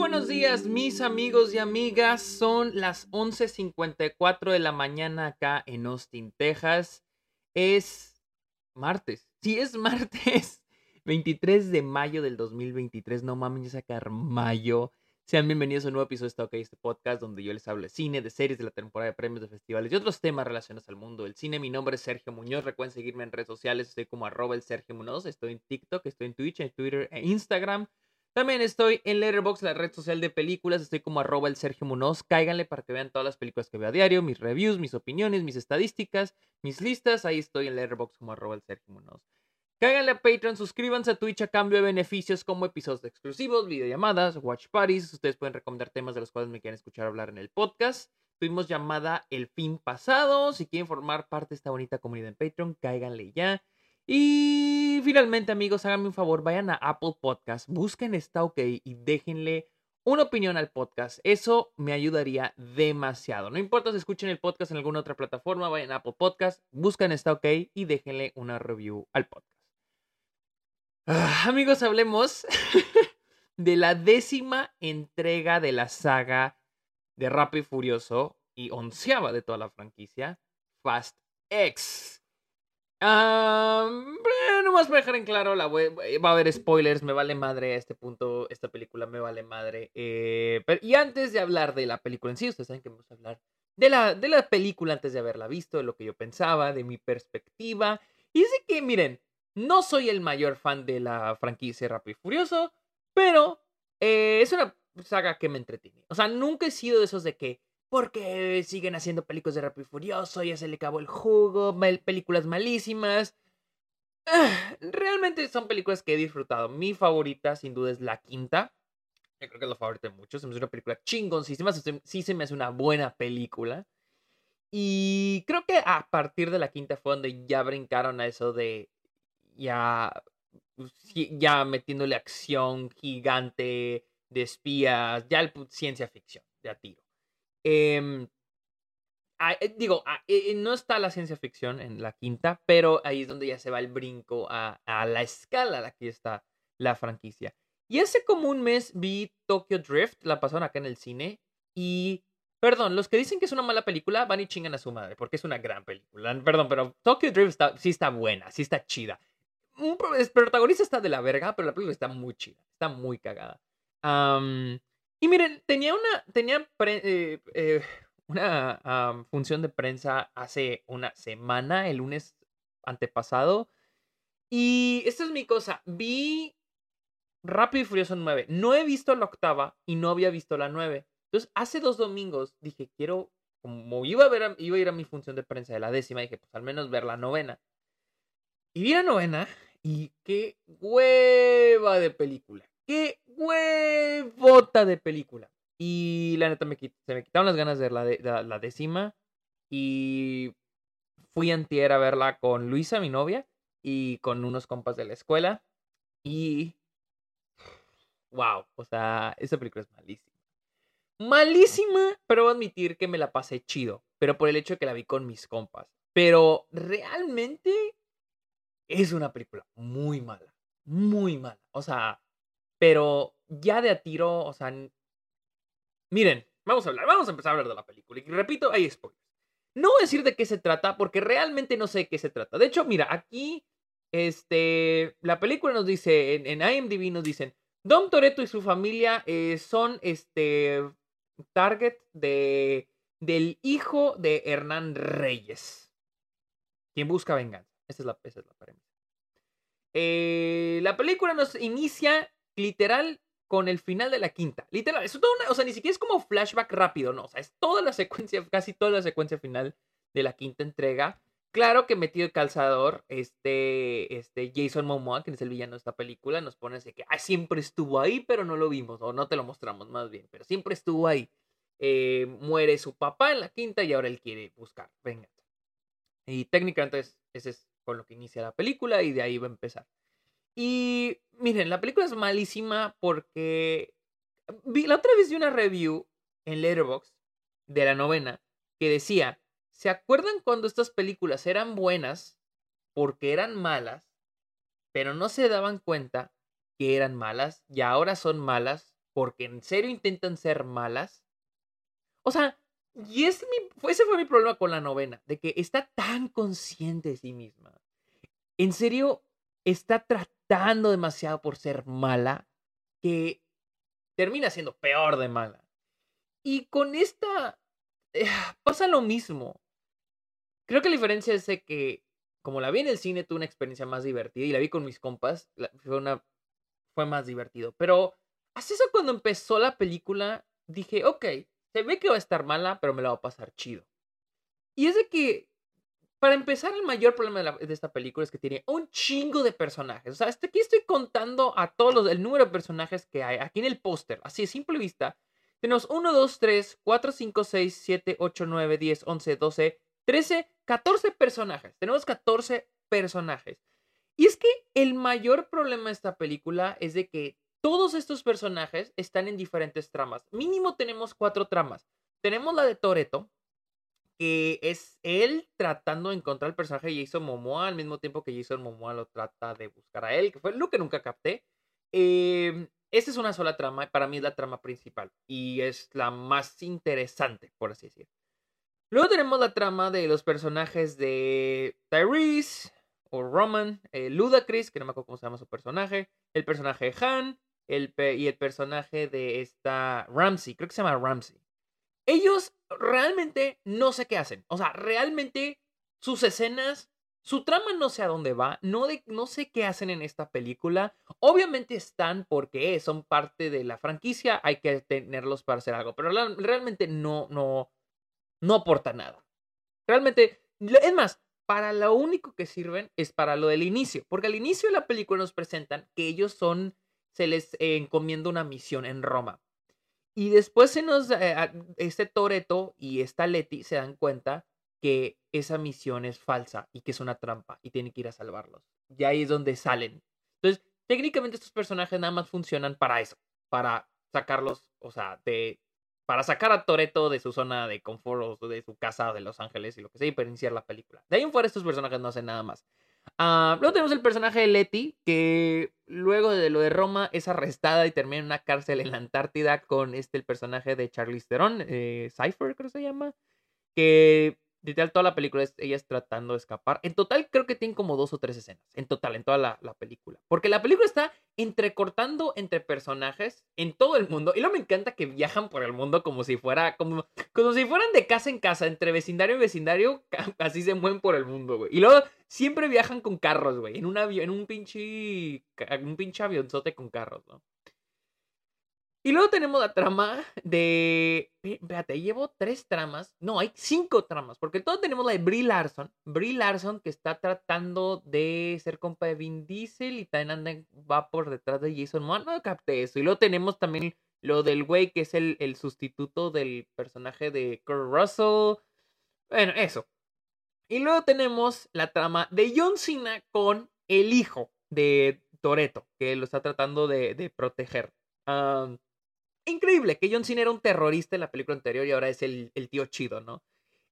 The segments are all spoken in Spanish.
buenos días, mis amigos y amigas. Son las 11:54 de la mañana acá en Austin, Texas. Es martes. Sí, es martes 23 de mayo del 2023. No mames, ya sacar mayo. Sean bienvenidos a un nuevo episodio de Está OK, este podcast donde yo les hablo de cine, de series, de la temporada de premios, de festivales y otros temas relacionados al mundo del cine. Mi nombre es Sergio Muñoz. Recuerden seguirme en redes sociales. Estoy como arroba el Sergio Muñoz. Estoy en TikTok, estoy en Twitch, en Twitter e Instagram. También estoy en Letterboxd, la red social de películas. Estoy como arroba el Sergio Munoz. Cáiganle para que vean todas las películas que veo a diario, mis reviews, mis opiniones, mis estadísticas, mis listas. Ahí estoy en Letterboxd como arroba el Sergio Munoz. Cáiganle a Patreon, suscríbanse a Twitch a cambio de beneficios como episodios exclusivos, videollamadas, watch parties. Ustedes pueden recomendar temas de los cuales me quieren escuchar hablar en el podcast. Tuvimos llamada el fin pasado. Si quieren formar parte de esta bonita comunidad en Patreon, cáiganle ya. Y finalmente, amigos, háganme un favor, vayan a Apple Podcast, busquen Está OK y déjenle una opinión al podcast. Eso me ayudaría demasiado. No importa si escuchen el podcast en alguna otra plataforma, vayan a Apple Podcast, busquen Está OK y déjenle una review al podcast. Ah, amigos, hablemos de la décima entrega de la saga de Rápido y Furioso y onceava de toda la franquicia, Fast X. Ah, no más para dejar en claro, la va a haber spoilers, me vale madre a este punto, esta película me vale madre. Eh, y antes de hablar de la película en sí, ustedes saben que vamos a hablar de la, de la película antes de haberla visto, de lo que yo pensaba, de mi perspectiva. Y es que, miren, no soy el mayor fan de la franquicia Rápido y Furioso, pero eh, es una saga que me entretiene. O sea, nunca he sido de esos de que porque siguen haciendo películas de Rápido y Furioso, ya se le acabó el jugo, películas malísimas. Ah, realmente son películas que he disfrutado. Mi favorita, sin duda, es la quinta. Yo creo que es la favorita de muchos. Se me hace una película chingoncísima. Sí se me hace una buena película. Y creo que a partir de la quinta fue donde ya brincaron a eso de ya, pues, ya metiéndole acción gigante de espías, ya el, ciencia ficción, de a tiro. Em, ah, eh, digo, ah, eh, no está la ciencia ficción en la quinta, pero ahí es donde ya se va el brinco a, la escala a la que está la franquicia. Y hace como un mes vi Tokyo Drift, la pasaron acá en el cine, y Perdón, los que dicen que es una mala película van y chingan a su madre, porque es una gran película. Perdón, pero Tokyo Drift sí está buena, sí está chida. Un protagonista está de la verga, pero la película está muy chida, está muy cagada. Y miren, tenía una, tenía eh, eh, una función de prensa hace una semana, el lunes antepasado. Y esta es mi cosa. Vi Rápido y Furioso 9. No he visto la octava y no había visto la 9. Entonces, hace dos domingos dije, quiero, como iba a, ver iba a ir a mi función de prensa de la décima, dije, pues al menos ver la novena. Y vi la novena y qué hueva de película. Qué huevota de película. Y la neta se me quitaron las ganas de ver la, de, la, décima. Y fui antier a verla con Luisa, mi novia, y con unos compas de la escuela. Y. Wow, o sea, esa película es malísima. Malísima, pero voy a admitir que me la pasé chido. Pero por el hecho de que la vi con mis compas. Pero realmente es una película muy mala. Muy mala. O sea, pero ya de a tiro, o sea, miren, vamos a hablar, vamos a empezar a hablar de la película. Y repito, hay spoilers. No voy a decir de qué se trata, porque realmente no sé de qué se trata. De hecho, mira, aquí, este, la película nos dice, en, IMDb nos dicen, Dom Toretto y su familia eh, son, este, target de, del hijo de Hernán Reyes, quien busca venganza. Esa es la, esa es la premisa. Eh, la película nos inicia literal con el final de la quinta. Literal, eso todo o sea, ni siquiera es como flashback rápido, no, o sea, es toda la secuencia, casi toda la secuencia final de la quinta entrega. Claro que metido el calzador, este, este Jason Momoa, que es el villano de esta película, nos pone ese que ah, siempre estuvo ahí, pero no lo vimos, o no te lo mostramos más bien, pero siempre estuvo ahí. Eh, muere su papá en la quinta y ahora él quiere buscar venga Y técnicamente ese es con lo que inicia la película y de ahí va a empezar. Y miren, la película es malísima porque vi, la otra vez vi una review en Letterboxd de la novena que decía, ¿se acuerdan cuando estas películas eran buenas porque eran malas, pero no se daban cuenta que eran malas y ahora son malas porque en serio intentan ser malas. O sea, y ese, ese fue mi problema con la novena, de que está tan consciente de sí misma. En serio, está tratando demasiado por ser mala que termina siendo peor de mala. Y con esta eh, pasa lo mismo. Creo que la diferencia es que, como la vi en el cine, tuve una experiencia más divertida y la vi con mis compas, fue, una, fue más divertido. Pero así eso cuando empezó la película, dije, ok, se ve que va a estar mala, pero me la va a pasar chido. Y es de que, para empezar, el mayor problema de, esta película es que tiene un chingo de personajes. O sea, hasta aquí estoy contando a todos los, el número de personajes que hay aquí en el póster, así de simple vista. Tenemos 1, 2, 3, 4, 5, 6, 7, 8, 9, 10, 11, 12, 13, 14 personajes. Tenemos 14 personajes. Y es que el mayor problema de esta película es de que todos estos personajes están en diferentes tramas. Mínimo tenemos cuatro tramas. Tenemos la de Toreto, que es él tratando de encontrar el personaje de Jason Momoa al mismo tiempo que Jason Momoa lo trata de buscar a él, que fue lo que nunca capté. Eh, esta es una sola trama, para mí es la trama principal y es la más interesante, por así decir. Luego tenemos la trama de los personajes de Tyrese o Roman, eh, Ludacris, que no me acuerdo cómo se llama su personaje, el personaje de Han el, y el personaje de esta Ramsey, creo que se llama Ramsey. Ellos realmente no sé qué hacen, o sea, realmente sus escenas su trama no sé a dónde va, no, de, no sé qué hacen en esta película. Obviamente están porque son parte de la franquicia, hay que tenerlos para hacer algo, pero realmente no, no, no aporta nada. Realmente, es más, para lo único que sirven es para lo del inicio, porque al inicio de la película nos presentan que ellos son, se les encomienda una misión en Roma. Y después se nos, eh, este Toreto y esta Leti se dan cuenta que esa misión es falsa y que es una trampa y tienen que ir a salvarlos. Y ahí es donde salen. Entonces, técnicamente estos personajes nada más funcionan para eso, para sacarlos, o sea, de para sacar a Toreto de su zona de confort o de su casa de Los Ángeles y lo que sea y para iniciar la película. De ahí en fuera estos personajes no hacen nada más. Ah, luego tenemos el personaje de Letty, que luego de lo de Roma es arrestada y termina en una cárcel en la Antártida con este el personaje de Charlize Theron, eh, Cypher creo que se llama, que Literal, toda la película es ellas tratando de escapar. En total, creo que tiene como dos o tres escenas. En total, en toda la, película. Porque la película está entrecortando entre personajes en todo el mundo. Y luego me encanta que viajan por el mundo como si fuera. Como, como si fueran de casa en casa, entre vecindario y vecindario. Así se mueven por el mundo, güey. Y luego siempre viajan con carros, güey. En un avión, en un pinche. Un pinche avionzote con carros, ¿no? Y luego tenemos la trama de. Espérate, llevo tres tramas. No, hay cinco tramas. Porque todos tenemos la de Brie Larson. Brie Larson que está tratando de ser compa de Vin Diesel y también va por detrás de Jason Momoa. No capté eso. Y luego tenemos también lo del güey que es el, el sustituto del personaje de Kurt Russell. Bueno, eso. Y luego tenemos la trama de John Cena con el hijo de Toreto, que lo está tratando de, proteger increíble que John Cena era un terrorista en la película anterior y ahora es el, tío chido, ¿no?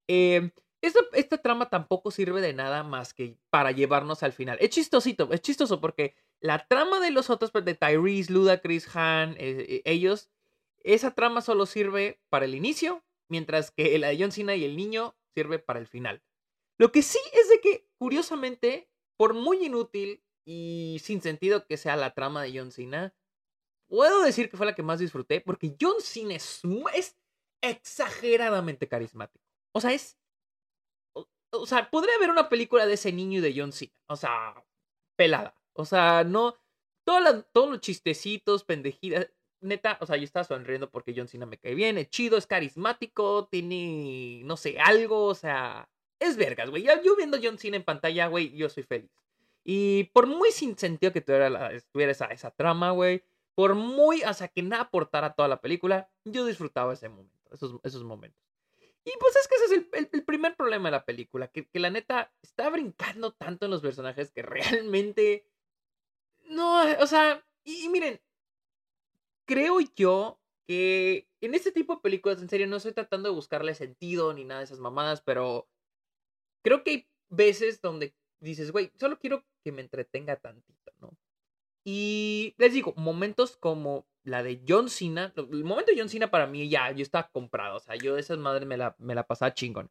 Eh, esta, trama tampoco sirve de nada más que para llevarnos al final. Es chistosito, es chistoso porque la trama de los otros, de Tyrese, Ludacris, Han, eh, eh, ellos, esa trama solo sirve para el inicio, mientras que la de John Cena y el niño sirve para el final. Lo que sí es de que, curiosamente, por muy inútil y sin sentido que sea la trama de John Cena, puedo decir que fue la que más disfruté porque John Cena es, exageradamente carismático. O sea, es. O, sea, podría haber una película de ese niño y de John Cena. O sea, pelada. O sea, no. todos los chistecitos, pendejidas. Neta, o sea, yo estaba sonriendo porque John Cena me cae bien, es chido, es carismático, tiene, no sé, algo, o sea, es vergas, güey. Yo viendo John Cena en pantalla, güey, yo soy feliz. Y por muy sin sentido que tuviera, esa, esa trama, güey, por muy, sea, que nada aportara toda la película, yo disfrutaba ese momento, esos, momentos. Y pues es que ese es el, primer problema de la película, que, la neta está brincando tanto en los personajes que realmente... No, o sea, y, miren, creo yo que en este tipo de películas, en serio, no estoy tratando de buscarle sentido ni nada de esas mamadas, pero creo que hay veces donde dices, güey, solo quiero que me entretenga tantito, ¿no? Y les digo, momentos como la de John Cena, el momento de John Cena para mí ya, yo estaba comprado, o sea, yo de esas madres me la, me la pasaba chingón.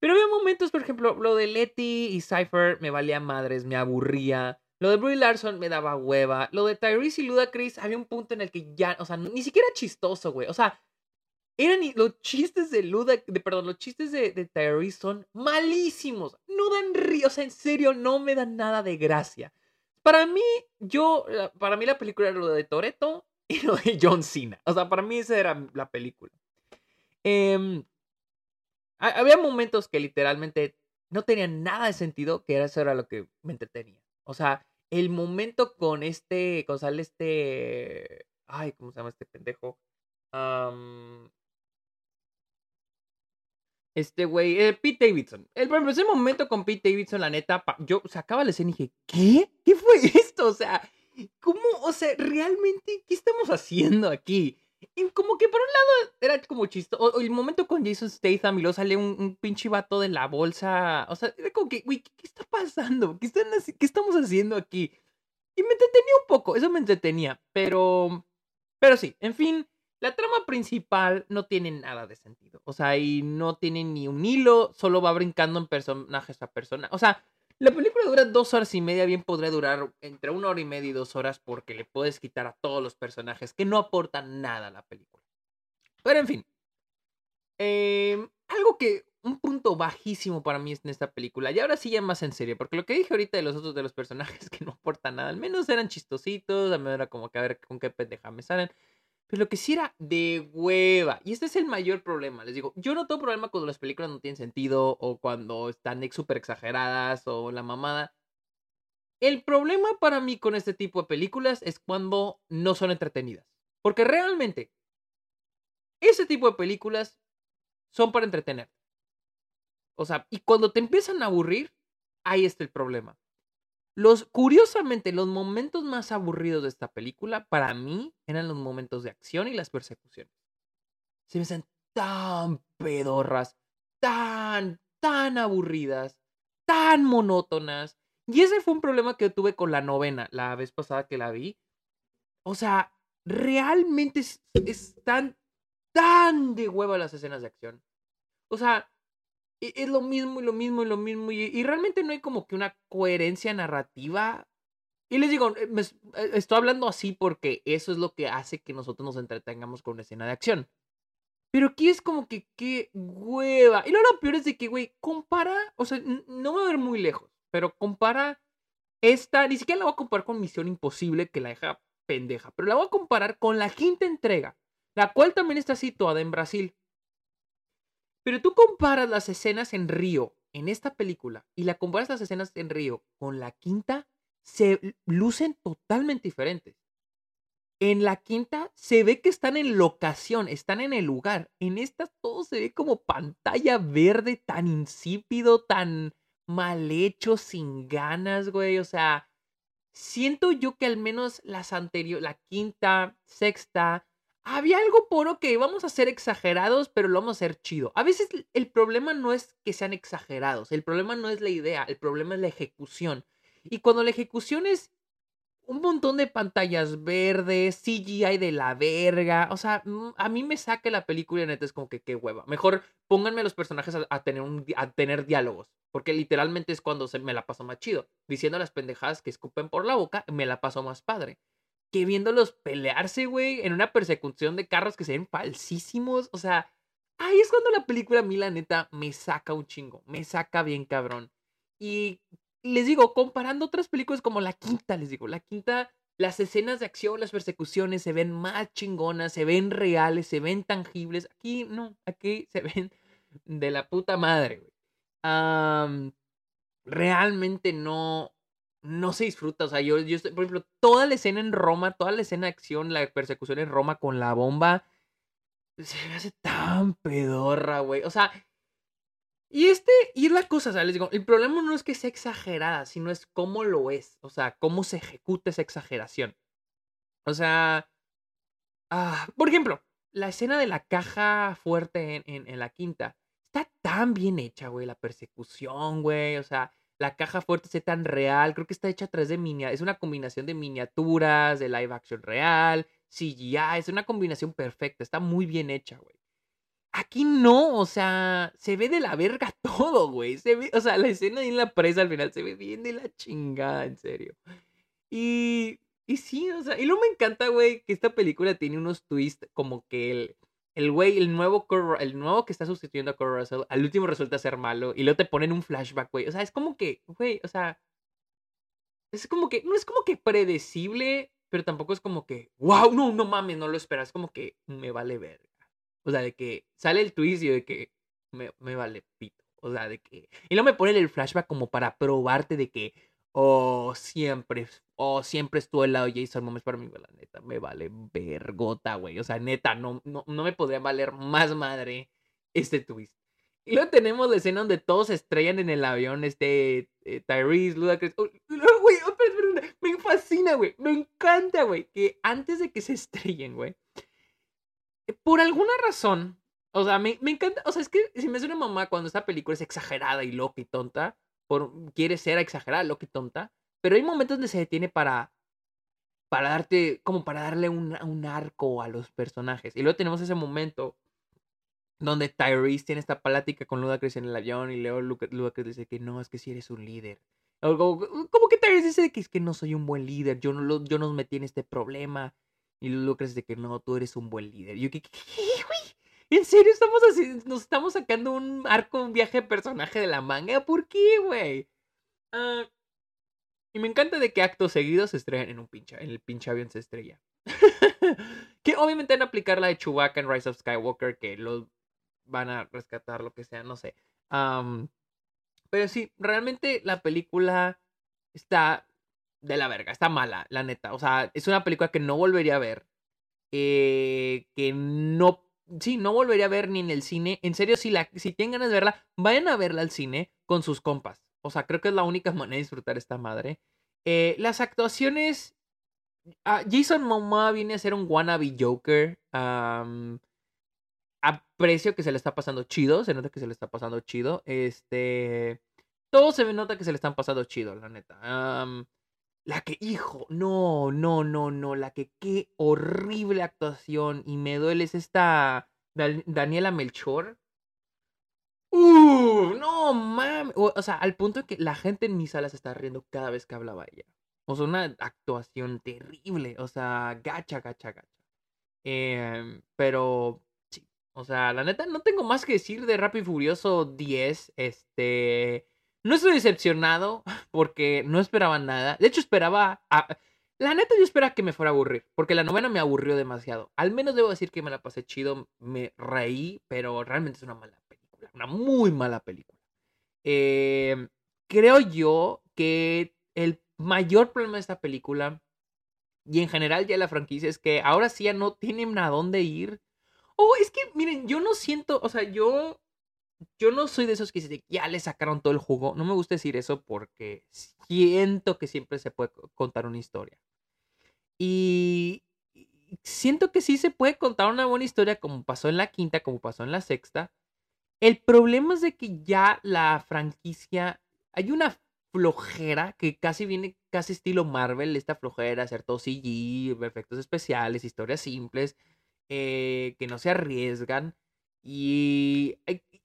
Pero había momentos, por ejemplo, lo de Letty y Cypher me valía madres, me aburría. Lo de Brie Larson me daba hueva. Lo de Tyrese y Ludacris había un punto en el que ya, o sea, ni siquiera chistoso, güey. O sea, eran los chistes de Luda, perdón, los chistes de, de Tyrese son malísimos. No dan río, o sea, en serio, no me dan nada de gracia. Para mí, yo, para mí la película era lo de Toreto y lo de John Cena. O sea, para mí esa era la película. Eh, había momentos que literalmente no tenían nada de sentido, que eso era lo que me entretenía. O sea, el momento con este, con sale este, ay, ¿cómo se llama este pendejo? Este güey, eh, Pete Davidson. El, por ese momento con Pete Davidson, la neta, yo sacaba la escena y dije, ¿qué? ¿Qué fue esto? O sea, ¿cómo? O sea, realmente, ¿qué estamos haciendo aquí? Y como que por un lado era como chistoso. O, el momento con Jason Statham y luego sale un, pinche vato de la bolsa. O sea, era como que, güey, ¿qué, está pasando? ¿Qué, están, ¿Qué estamos haciendo aquí? Y me entretenía un poco, eso me entretenía. Pero. Pero sí, en fin, la trama principal no tiene nada de sentido. O sea, y no tiene ni un hilo, solo va brincando en personajes a persona. O sea, la película dura dos horas y media, bien podría durar entre una hora y media y dos horas porque le puedes quitar a todos los personajes que no aportan nada a la película. Pero en fin. Em, algo que, un punto bajísimo para mí en esta película, y ahora sí ya más en serio, porque lo que dije ahorita de los otros de los personajes que no aportan nada, al menos eran chistositos, a mí era como que a ver con qué pendeja me salen. Pero lo que sí era de hueva. Y este es el mayor problema. Les digo, yo no tengo problema cuando las películas no tienen sentido o cuando están súper exageradas o la mamada. El problema para mí con este tipo de películas es cuando no son entretenidas. Porque realmente, ese tipo de películas son para entretener. O sea, y cuando te empiezan a aburrir, ahí está el problema. Los, curiosamente, los momentos más aburridos de esta película, para mí, eran los momentos de acción y las persecuciones. Se me hacen tan pedorras, tan, tan aburridas, tan monótonas. Y ese fue un problema que tuve con la novena, la vez pasada que la vi. O sea, realmente están tan de huevo las escenas de acción. O sea, es lo mismo y lo mismo y lo mismo. Y, realmente no hay como que una coherencia narrativa. Y les digo, eh, eh, estoy hablando así porque eso es lo que hace que nosotros nos entretengamos con una escena de acción. Pero aquí es como que qué hueva. Y lo, peor es de que, güey, compara, o sea, no me voy a ver muy lejos, pero compara esta, ni siquiera la voy a comparar con Misión Imposible, que la deja pendeja, pero la voy a comparar con la quinta entrega, la cual también está situada en Brasil. Pero tú comparas las escenas en Río en esta película y la comparas las escenas en Río con la quinta, se lucen totalmente diferentes. En la quinta se ve que están en locación, están en el lugar. En esta todo se ve como pantalla verde, tan insípido, tan mal hecho, sin ganas, güey. O sea, siento yo que al menos las anteriores, la quinta, sexta, había algo por, ok, vamos a ser exagerados, pero lo vamos a hacer chido. A veces el problema no es que sean exagerados, el problema no es la idea, el problema es la ejecución. Y cuando la ejecución es un montón de pantallas verdes, CGI de la verga, o sea, mm, a mí me saca la película y neta es como que qué hueva. Mejor pónganme a los personajes a, tener, a tener diálogos, porque literalmente es cuando se, me la paso más chido. Diciendo las pendejadas que escupen por la boca, me la paso más padre que viéndolos pelearse, güey, en una persecución de carros que se ven falsísimos. O sea, ahí es cuando la película, a mí, la neta, me saca un chingo. Me saca bien cabrón. Y les digo, comparando otras películas como La Quinta, les digo, La Quinta, las escenas de acción, las persecuciones se ven más chingonas, se ven reales, se ven tangibles. Aquí no, aquí se ven de la puta madre, güey. realmente no, no se disfruta. O sea, yo, yo, por ejemplo, toda la escena en Roma, toda la escena de acción, la persecución en Roma con la bomba, se me hace tan pedorra, güey. O sea, y este, y es la cosa, o sea, les digo, el problema no es que sea exagerada, sino es cómo lo es. O sea, cómo se ejecuta esa exageración. O sea, ah, por ejemplo, la escena de la caja fuerte en, en la quinta. Está tan bien hecha, güey, la persecución, güey. O sea, la caja fuerte sea tan real. Creo que está hecha a través de miniaturas. Es una combinación de miniaturas, de live action real. CGI, es una combinación perfecta, está muy bien hecha, güey. Aquí no, o sea, se ve de la verga todo, güey. Se ve, o sea, la escena en la presa al final se ve bien de la chingada, en serio. Y, y sí, o sea, y luego me encanta, güey, que esta película tiene unos twists como que el, el güey, el nuevo, el nuevo que está sustituyendo a Kurt Russell, al último resulta ser malo y luego te ponen un flashback, güey. O sea, es como que, güey, o sea, es como que, no es como que predecible, pero tampoco es como que, wow, no, no mames, no lo esperas. Es como que me vale verga. O sea, de que sale el twist de que me, me vale pito. O sea, de que. Y luego me ponen el flashback como para probarte de que, oh, siempre, oh, siempre estuvo al lado de Jason Momoa para mí, la neta, me vale vergota, güey. O sea, neta, no, no, no me podría valer más madre este twist. Y luego tenemos la escena donde todos se estrellan en el avión, este, eh, Tyrese, Ludacris. Oh, me fascina, güey. Me encanta, güey, que antes de que se estrellen, güey, por alguna razón, o sea, me, me, encanta, o sea, es que si me hace una mamá cuando esta película es exagerada y loca y tonta, quiere ser exagerada, loca y tonta, pero hay momentos donde se detiene para, para darte, como para darle un, un arco a los personajes. Y luego tenemos ese momento donde Tyrese tiene esta plática con Ludacris en el avión y luego Ludacris dice que no, es que si eres un líder. Como, que Tyrese dice que es que no soy un buen líder, yo no, lo, yo no me metí en este problema. Y Lucas de que no, tú eres un buen líder. Y yo, ¿qué, qué, güey? ¿En serio estamos así? Nos estamos sacando un arco, un viaje de personaje de la manga. ¿Por qué, güey? Ah, y me encanta de que actos seguidos se estrellan en un pinche, en el pinche avión se estrella. que obviamente van a aplicar la de Chewbacca en Rise of Skywalker, que lo van a rescatar, lo que sea, no sé. pero sí, realmente la película está de la verga, está mala, la neta. O sea, es una película que no volvería a ver. Eh, que no, sí, no volvería a ver ni en el cine. En serio, si, tienen ganas de verla, vayan a verla al cine con sus compas. O sea, creo que es la única manera de disfrutar esta madre. Eh, las actuaciones. Ah, Jason Momoa viene a ser un wannabe Joker. aprecio que se le está pasando chido. Se nota que se le está pasando chido. Este. Todo se nota que se le están pasando chido, la neta. La que, hijo, no, no, no, no, la que qué horrible actuación y me duele es esta Daniela Melchor. Uh, no mames. O, sea, al punto de que la gente en mi sala se está riendo cada vez que hablaba ella. O sea, una actuación terrible. O sea, gacha, gacha, gacha. Em, pero sí. O sea, la neta, no tengo más que decir de Rápido y Furioso 10. Este. No estoy decepcionado porque no esperaba nada. De hecho, esperaba... La neta yo esperaba que me fuera a aburrir, porque la novena me aburrió demasiado. Al menos debo decir que me la pasé chido, me reí, pero realmente es una mala película, una muy mala película. Em, creo yo que el mayor problema de esta película, y en general ya la franquicia, es que ahora sí ya no tienen a dónde ir. Oh, es que, miren, yo no siento, o sea, yo yo no soy de esos que dicen, ya le sacaron todo el jugo. No me gusta decir eso porque siento que siempre se puede contar una historia. Y siento que sí se puede contar una buena historia como pasó en la quinta, como pasó en la sexta. El problema es de que ya la franquicia, hay una flojera que casi viene casi estilo Marvel, esta flojera, hacer todo CG, efectos especiales, historias simples, eh, que no se arriesgan. Y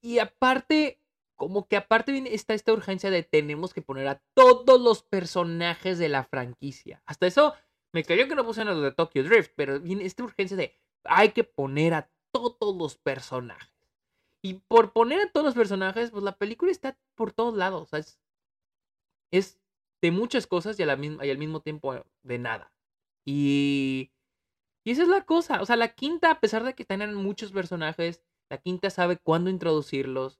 y aparte, como que aparte está esta urgencia de tenemos que poner a todos los personajes de la franquicia. Hasta eso me cayó que no pusieron los de Tokyo Drift, pero viene esta urgencia de hay que poner a todos los personajes. Y por poner a todos los personajes, pues la película está por todos lados. es, es, de muchas cosas y, a la misma, y al mismo tiempo de nada. Y, y esa es la cosa. O sea, la quinta, a pesar de que tienen muchos personajes, la quinta sabe cuándo introducirlos.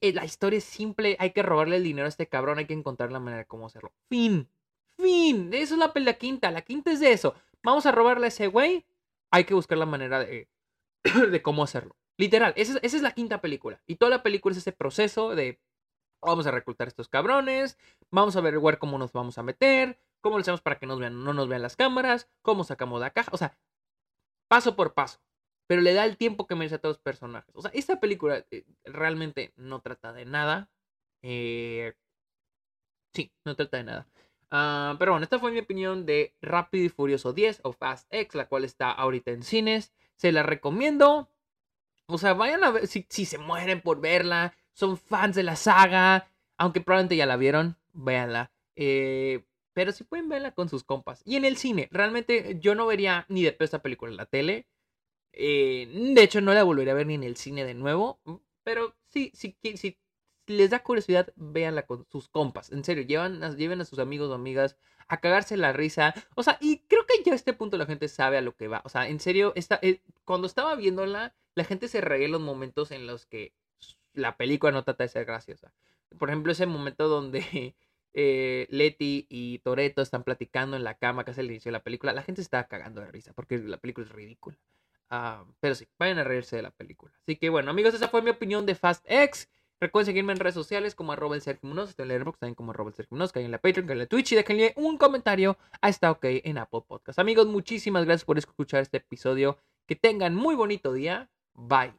Eh, la historia es simple, hay que robarle el dinero a este cabrón, hay que encontrar la manera de cómo hacerlo. Fin. Fin. Eso es la, la quinta. La quinta es de eso. Vamos a robarle a ese güey. Hay que buscar la manera de, de cómo hacerlo. Literal, esa, es la quinta película. Y toda la película es ese proceso de vamos a reclutar a estos cabrones, vamos a averiguar cómo nos vamos a meter, cómo lo hacemos para que nos vean, no nos vean las cámaras, cómo sacamos la caja. O sea, paso por paso pero le da el tiempo que merece a todos los personajes. O sea, esta película eh, realmente no trata de nada. Eh, sí, no trata de nada. Ah, pero bueno, esta fue mi opinión de Rápido y Furioso 10 o Fast X, la cual está ahorita en cines. Se la recomiendo. O sea, vayan a ver si, se mueren por verla. Son fans de la saga. Aunque probablemente ya la vieron. Véanla. Eh, pero si pueden verla con sus compas. Y en el cine. Realmente yo no vería ni de pedo esta película en la tele. Eh, de hecho, no la volvería a ver ni en el cine de nuevo. Pero sí, sí, sí, les da curiosidad, véanla con sus compas. En serio, llevan, lleven a sus amigos o amigas a cagarse la risa. O sea, y creo que ya a este punto la gente sabe a lo que va. O sea, en serio, esta, eh, cuando estaba viéndola, la gente se reía en los momentos en los que la película no trata de ser graciosa. Por ejemplo, ese momento donde eh, Letty y Toreto están platicando en la cama, es el inicio de la película, la gente se está cagando de risa porque la película es ridícula. Ah, pero sí, vayan a reírse de la película. Así que bueno, amigos, esa fue mi opinión de Fast X. Recuerden seguirme en redes sociales como arroba el Sergio Munoz, en Letterboxd también como arroba el que hay en la Patreon, que hay en la Twitch y déjenle un comentario a esta OK en Apple Podcast. Amigos, muchísimas gracias por escuchar este episodio. Que tengan muy bonito día. Bye.